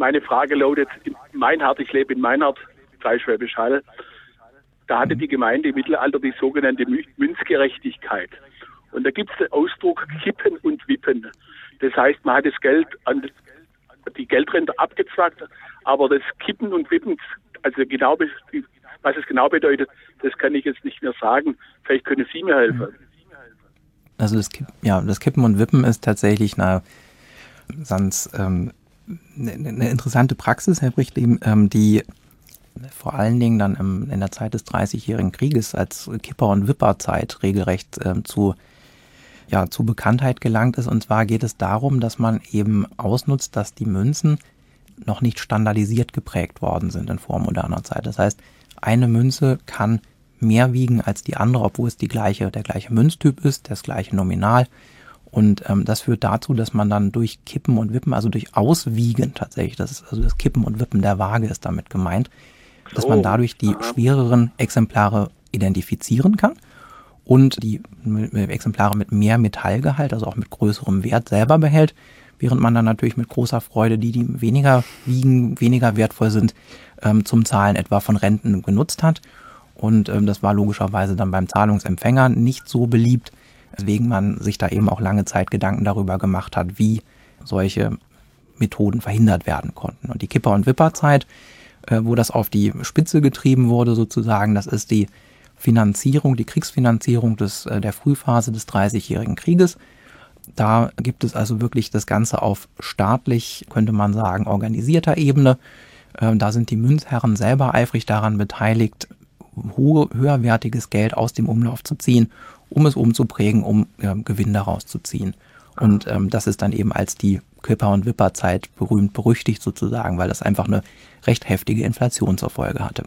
meine Frage lautet, in Meinhard, ich lebe in Meinhard, Freischwäbisch Hall, da hatte die Gemeinde im Mittelalter die sogenannte Münzgerechtigkeit. Und da gibt es den Ausdruck kippen und wippen. Das heißt, man hat das Geld an die Geldrente abgezwackt, aber das Kippen und Wippen, also genau, was es genau bedeutet, das kann ich jetzt nicht mehr sagen. Vielleicht können Sie mir helfen. Also das, Kipp, ja, das Kippen und Wippen ist tatsächlich eine ganz ähm, eine, eine interessante Praxis, Herr Brichtleben, ähm, die vor allen Dingen dann im, in der Zeit des Dreißigjährigen Krieges als Kipper- und Wipperzeit regelrecht ähm, zu ja, zu Bekanntheit gelangt ist. Und zwar geht es darum, dass man eben ausnutzt, dass die Münzen noch nicht standardisiert geprägt worden sind in vormoderner Zeit. Das heißt, eine Münze kann mehr wiegen als die andere, obwohl es die gleiche, der gleiche Münztyp ist, das gleiche Nominal. Und ähm, das führt dazu, dass man dann durch Kippen und Wippen, also durch Auswiegen tatsächlich, das ist also das Kippen und Wippen der Waage ist damit gemeint, dass man dadurch die schwereren Exemplare identifizieren kann und die Exemplare mit mehr Metallgehalt, also auch mit größerem Wert selber behält, während man dann natürlich mit großer Freude die, die weniger wiegen, weniger wertvoll sind, ähm, zum Zahlen etwa von Renten genutzt hat. Und ähm, das war logischerweise dann beim Zahlungsempfänger nicht so beliebt, weswegen man sich da eben auch lange Zeit Gedanken darüber gemacht hat, wie solche Methoden verhindert werden konnten. Und die Kipper- und Wipperzeit, äh, wo das auf die Spitze getrieben wurde sozusagen, das ist die Finanzierung, die Kriegsfinanzierung des, äh, der Frühphase des Dreißigjährigen Krieges. Da gibt es also wirklich das Ganze auf staatlich, könnte man sagen, organisierter Ebene. Ähm, da sind die Münzherren selber eifrig daran beteiligt, höherwertiges Geld aus dem Umlauf zu ziehen, um es umzuprägen, um ja, Gewinn daraus zu ziehen. Und ähm, das ist dann eben als die Kipper- und Wipperzeit berühmt berüchtigt sozusagen, weil das einfach eine recht heftige Inflation zur Folge hatte.